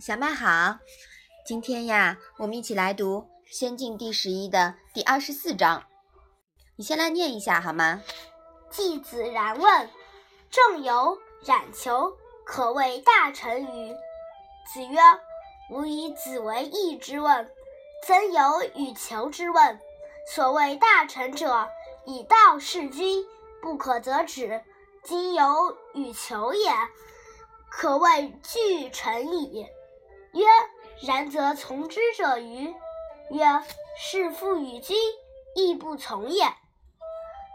小麦好，今天呀，我们一起来读《仙境》第十一的第二十四章。你先来念一下好吗？季子然问：“仲由、冉求可谓大臣与？”子曰：“吾以子为义之问，曾有与求之问。所谓大臣者，以道事君，不可则止。今有与求也，可谓具臣矣。”曰：然则从之者愚？曰：是父与君，亦不从也。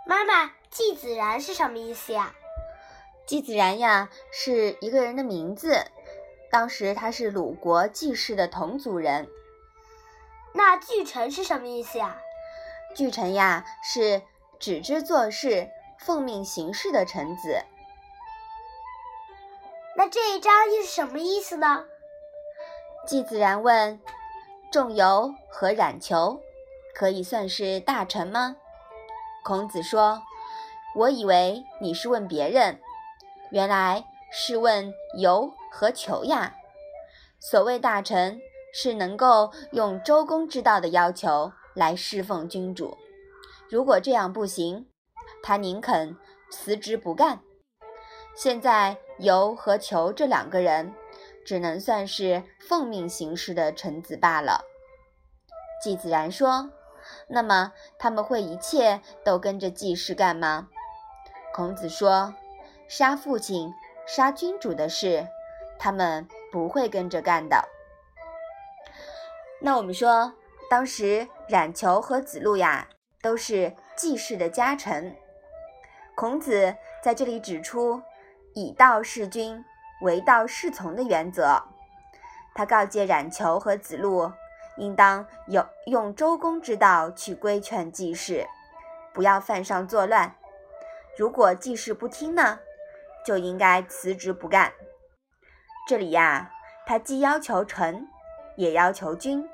妈妈，季子然是什么意思呀？季子然呀，是一个人的名字。当时他是鲁国季氏的同族人。那巨臣是什么意思呀？巨臣呀，是只知做事、奉命行事的臣子。那这一章又是什么意思呢？季子然问：“仲由和冉求，可以算是大臣吗？”孔子说：“我以为你是问别人，原来是问由和求呀。所谓大臣，是能够用周公之道的要求来侍奉君主。如果这样不行，他宁肯辞职不干。现在由和求这两个人。”只能算是奉命行事的臣子罢了。季子然说：“那么他们会一切都跟着季氏干吗？”孔子说：“杀父亲、杀君主的事，他们不会跟着干的。”那我们说，当时冉求和子路呀，都是季氏的家臣。孔子在这里指出：“以道事君。”唯道是从的原则，他告诫冉求和子路，应当有用周公之道去规劝季氏，不要犯上作乱。如果季氏不听呢，就应该辞职不干。这里呀，他既要求臣，也要求君，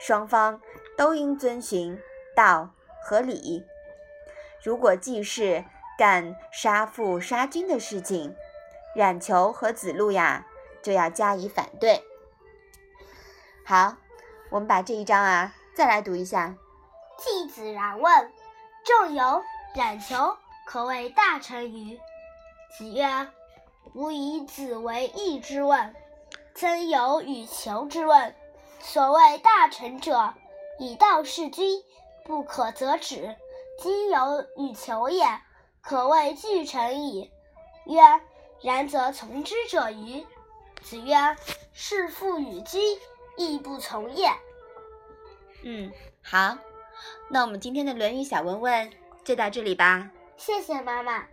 双方都应遵循道和礼。如果季氏干杀父杀君的事情，冉求和子路呀，就要加以反对。好，我们把这一章啊再来读一下。季子然问：“仲由、冉求可谓大臣于？”子曰：“吾以子为义之问，曾有与求之问。所谓大臣者，以道事君，不可则止。今有与求也，可谓具臣矣。”曰。然则从之者愚？子曰：“事父与君，亦不从也。”嗯，好，那我们今天的《论语》小文文就到这里吧。谢谢妈妈。